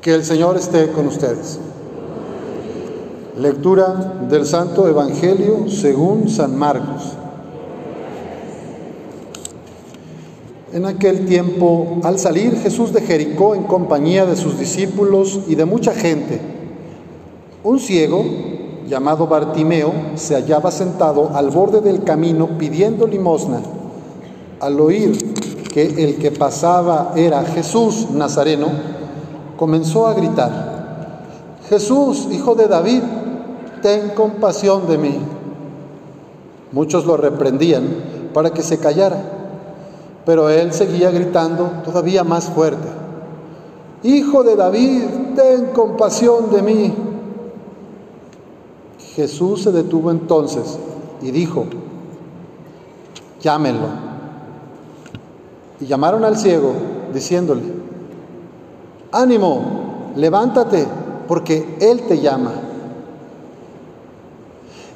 Que el Señor esté con ustedes. Lectura del Santo Evangelio según San Marcos. En aquel tiempo, al salir Jesús de Jericó en compañía de sus discípulos y de mucha gente, un ciego llamado Bartimeo se hallaba sentado al borde del camino pidiendo limosna. Al oír que el que pasaba era Jesús Nazareno, comenzó a gritar, Jesús, hijo de David, ten compasión de mí. Muchos lo reprendían para que se callara, pero él seguía gritando todavía más fuerte, Hijo de David, ten compasión de mí. Jesús se detuvo entonces y dijo, llámenlo. Y llamaron al ciego diciéndole, ánimo, levántate, porque Él te llama.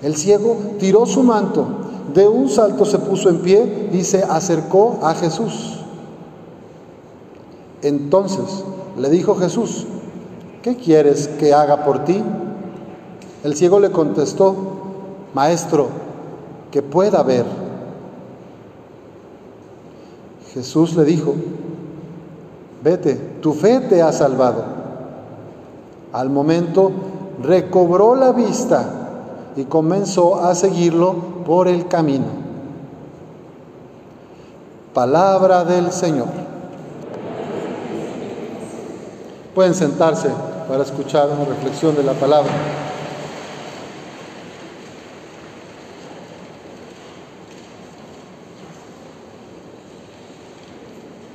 El ciego tiró su manto, de un salto se puso en pie y se acercó a Jesús. Entonces le dijo Jesús, ¿qué quieres que haga por ti? El ciego le contestó, Maestro, que pueda ver. Jesús le dijo, vete, tu fe te ha salvado. Al momento recobró la vista y comenzó a seguirlo por el camino. Palabra del Señor. Pueden sentarse para escuchar una reflexión de la palabra.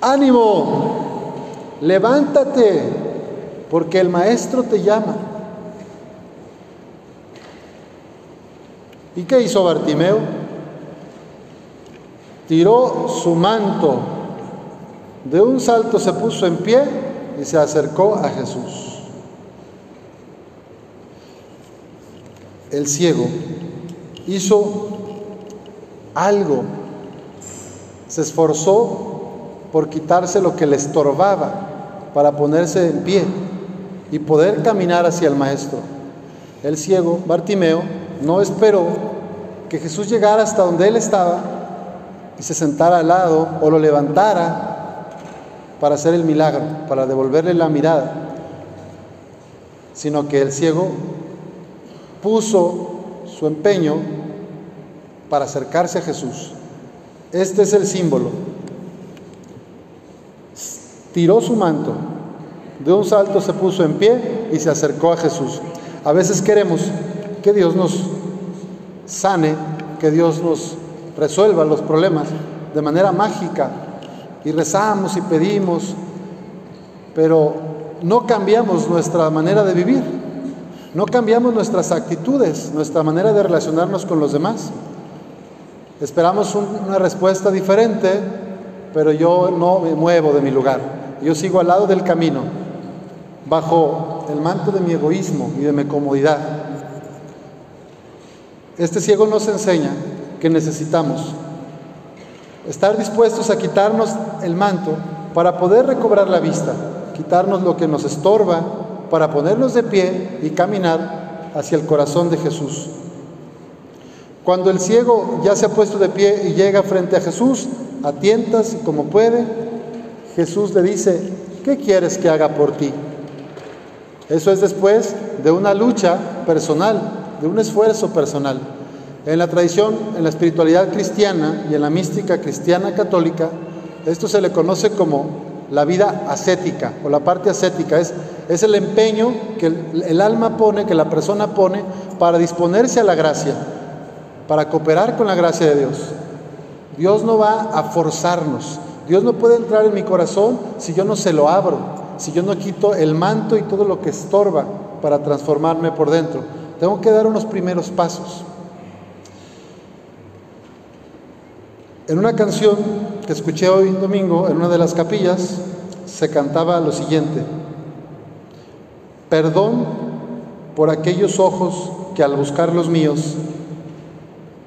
ánimo, levántate, porque el maestro te llama. ¿Y qué hizo Bartimeo? Tiró su manto, de un salto se puso en pie y se acercó a Jesús. El ciego hizo algo, se esforzó por quitarse lo que le estorbaba para ponerse en pie y poder caminar hacia el maestro. El ciego, Bartimeo, no esperó que Jesús llegara hasta donde él estaba y se sentara al lado o lo levantara para hacer el milagro, para devolverle la mirada, sino que el ciego puso su empeño para acercarse a Jesús. Este es el símbolo tiró su manto, de un salto se puso en pie y se acercó a Jesús. A veces queremos que Dios nos sane, que Dios nos resuelva los problemas de manera mágica y rezamos y pedimos, pero no cambiamos nuestra manera de vivir, no cambiamos nuestras actitudes, nuestra manera de relacionarnos con los demás. Esperamos una respuesta diferente, pero yo no me muevo de mi lugar. Yo sigo al lado del camino, bajo el manto de mi egoísmo y de mi comodidad. Este ciego nos enseña que necesitamos estar dispuestos a quitarnos el manto para poder recobrar la vista, quitarnos lo que nos estorba para ponernos de pie y caminar hacia el corazón de Jesús. Cuando el ciego ya se ha puesto de pie y llega frente a Jesús, a tientas como puede, Jesús le dice, ¿qué quieres que haga por ti? Eso es después de una lucha personal, de un esfuerzo personal. En la tradición, en la espiritualidad cristiana y en la mística cristiana católica, esto se le conoce como la vida ascética o la parte ascética. Es, es el empeño que el, el alma pone, que la persona pone para disponerse a la gracia, para cooperar con la gracia de Dios. Dios no va a forzarnos, Dios no puede entrar en mi corazón si yo no se lo abro, si yo no quito el manto y todo lo que estorba para transformarme por dentro. Tengo que dar unos primeros pasos. En una canción que escuché hoy domingo en una de las capillas, se cantaba lo siguiente, perdón por aquellos ojos que al buscar los míos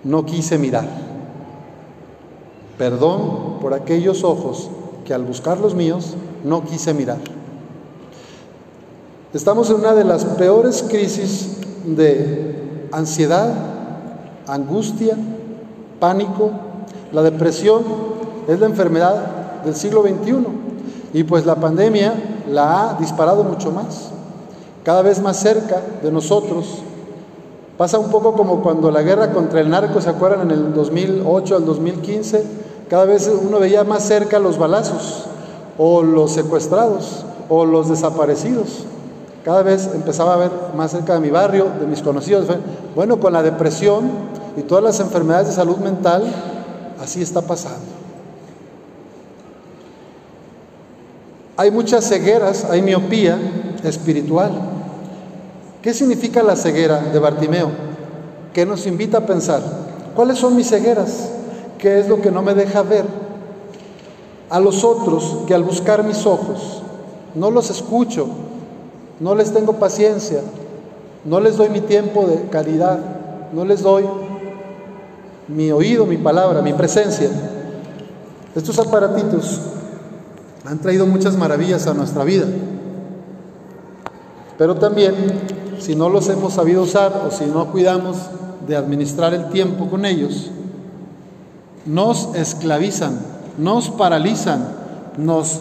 no quise mirar. Perdón por aquellos ojos que al buscar los míos no quise mirar. Estamos en una de las peores crisis de ansiedad, angustia, pánico. La depresión es la enfermedad del siglo XXI y pues la pandemia la ha disparado mucho más, cada vez más cerca de nosotros. Pasa un poco como cuando la guerra contra el narco, ¿se acuerdan? En el 2008 al 2015, cada vez uno veía más cerca los balazos o los secuestrados o los desaparecidos. Cada vez empezaba a ver más cerca de mi barrio, de mis conocidos. Bueno, con la depresión y todas las enfermedades de salud mental, así está pasando. Hay muchas cegueras, hay miopía espiritual. ¿Qué significa la ceguera de Bartimeo? Que nos invita a pensar, ¿cuáles son mis cegueras? ¿Qué es lo que no me deja ver? A los otros que al buscar mis ojos no los escucho, no les tengo paciencia, no les doy mi tiempo de calidad, no les doy mi oído, mi palabra, mi presencia. Estos aparatitos han traído muchas maravillas a nuestra vida, pero también si no los hemos sabido usar o si no cuidamos de administrar el tiempo con ellos, nos esclavizan, nos paralizan, nos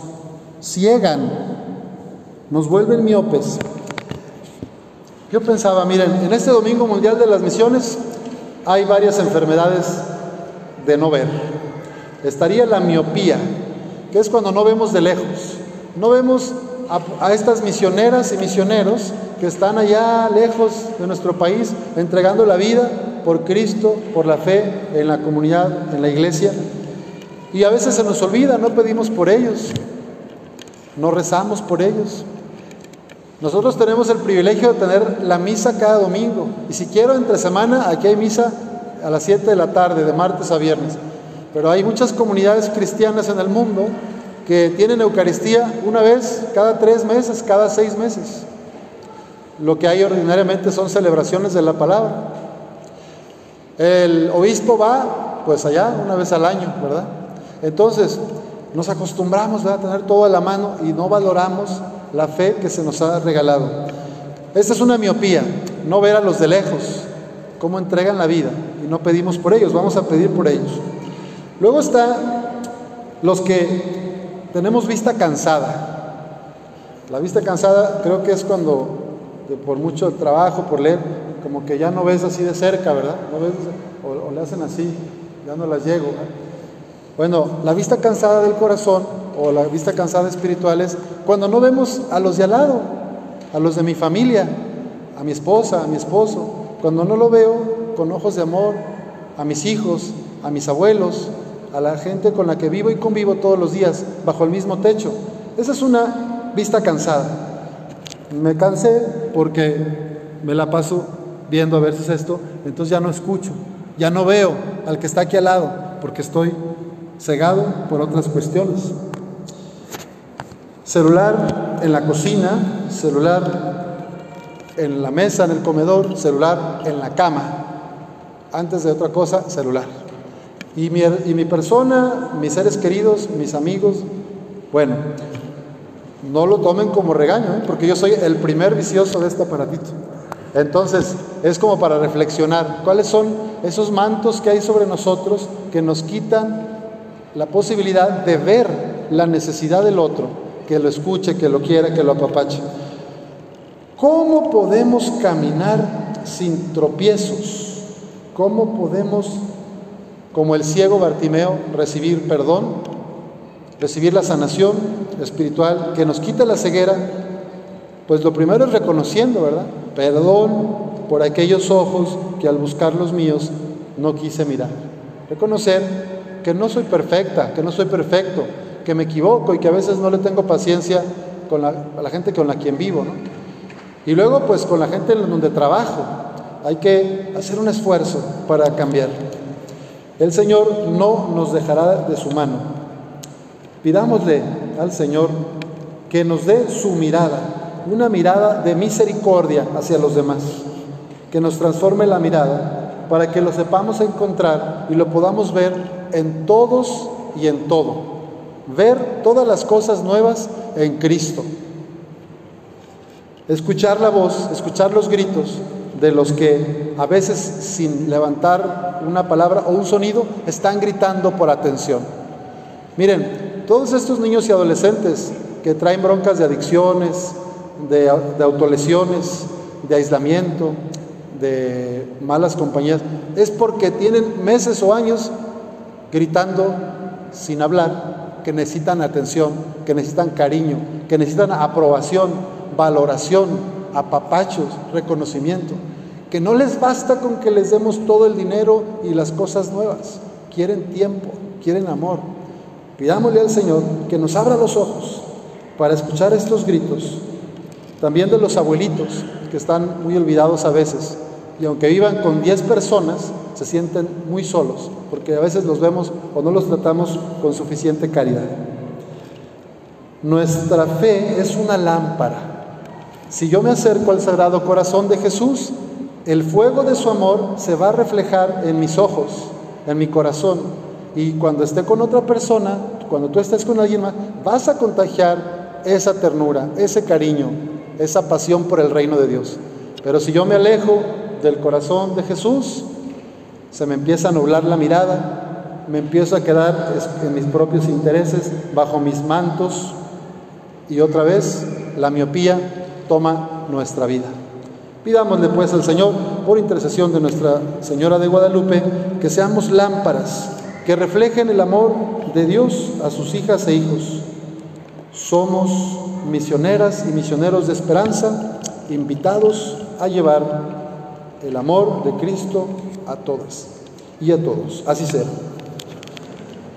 ciegan, nos vuelven miopes. Yo pensaba, miren, en este Domingo Mundial de las Misiones hay varias enfermedades de no ver. Estaría la miopía, que es cuando no vemos de lejos. No vemos a, estas misioneras y misioneros que están allá lejos de nuestro país entregando la vida por Cristo, por la fe en la comunidad, en la iglesia. Y a veces se nos olvida, no pedimos por ellos, no rezamos por ellos. Nosotros tenemos el privilegio de tener la misa cada domingo. Y si quiero, entre semana, aquí hay misa a las 7 de la tarde, de martes a viernes. Pero hay muchas comunidades cristianas en el mundo que tienen Eucaristía una vez cada tres meses, cada seis meses. Lo que hay ordinariamente son celebraciones de la palabra. El obispo va, pues allá, una vez al año, ¿verdad? Entonces, nos acostumbramos a tener todo a la mano y no valoramos la fe que se nos ha regalado. Esta es una miopía, no ver a los de lejos, cómo entregan la vida y no pedimos por ellos, vamos a pedir por ellos. Luego está los que tenemos vista cansada. La vista cansada creo que es cuando por mucho trabajo, por leer, como que ya no ves así de cerca, ¿verdad? O, le hacen así, ya no las llego. Bueno, la vista cansada del corazón o la vista cansada espiritual es cuando no vemos a los de al lado, a los de mi familia, a mi esposa, a mi esposo, cuando no lo veo con ojos de amor, a mis hijos, a mis abuelos, a la gente con la que vivo y convivo todos los días bajo el mismo techo. Esa es una vista cansada. Me cansé porque me la paso viendo a ver si es esto, entonces ya no escucho, ya no veo al que está aquí al lado, porque estoy cegado por otras cuestiones. Celular en la cocina, celular en la mesa, en el comedor, celular en la cama. Antes de otra cosa, celular. Y mi, y mi persona, mis seres queridos, mis amigos, bueno, no lo tomen como regaño, ¿eh? porque yo soy el primer vicioso de este aparatito. Entonces, es como para reflexionar, ¿cuáles son esos mantos que hay sobre nosotros que nos quitan la posibilidad de ver la necesidad del otro, que lo escuche, que lo quiera, que lo apapache? ¿Cómo podemos caminar sin tropiezos? ¿Cómo podemos, como el ciego Bartimeo, recibir perdón, recibir la sanación espiritual que nos quita la ceguera? Pues lo primero es reconociendo, ¿verdad? Perdón por aquellos ojos que al buscar los míos no quise mirar. Reconocer que no soy perfecta, que no soy perfecto, que me equivoco y que a veces no le tengo paciencia con la, la gente con la quien vivo, ¿no? Y luego, pues con la gente en donde trabajo, hay que hacer un esfuerzo para cambiar. El Señor no nos dejará de su mano. Pidámosle al Señor que nos dé su mirada, una mirada de misericordia hacia los demás, que nos transforme la mirada para que lo sepamos encontrar y lo podamos ver en todos y en todo. Ver todas las cosas nuevas en Cristo. Escuchar la voz, escuchar los gritos de los que a veces sin levantar una palabra o un sonido están gritando por atención. Miren, todos estos niños y adolescentes que traen broncas de adicciones, de, autolesiones, de aislamiento, de malas compañías, es porque tienen meses o años gritando sin hablar, que necesitan atención, que necesitan cariño, que necesitan aprobación, valoración, apapachos, reconocimiento, que no les basta con que les demos todo el dinero y las cosas nuevas, quieren tiempo, quieren amor. Pidámosle al Señor que nos abra los ojos para escuchar estos gritos, también de los abuelitos que están muy olvidados a veces, y aunque vivan con 10 personas, se sienten muy solos, porque a veces los vemos o no los tratamos con suficiente caridad. Nuestra fe es una lámpara. Si yo me acerco al Sagrado Corazón de Jesús, el fuego de su amor se va a reflejar en mis ojos, en mi corazón. Y cuando esté con otra persona, cuando tú estés con alguien más, vas a contagiar esa ternura, ese cariño, esa pasión por el reino de Dios. Pero si yo me alejo del corazón de Jesús, se me empieza a nublar la mirada, me empiezo a quedar en mis propios intereses, bajo mis mantos, y otra vez la miopía toma nuestra vida. Pidámosle pues al Señor, por intercesión de Nuestra Señora de Guadalupe, que seamos lámparas que reflejen el amor de Dios a sus hijas e hijos. Somos misioneras y misioneros de esperanza, invitados a llevar el amor de Cristo a todas y a todos. Así será.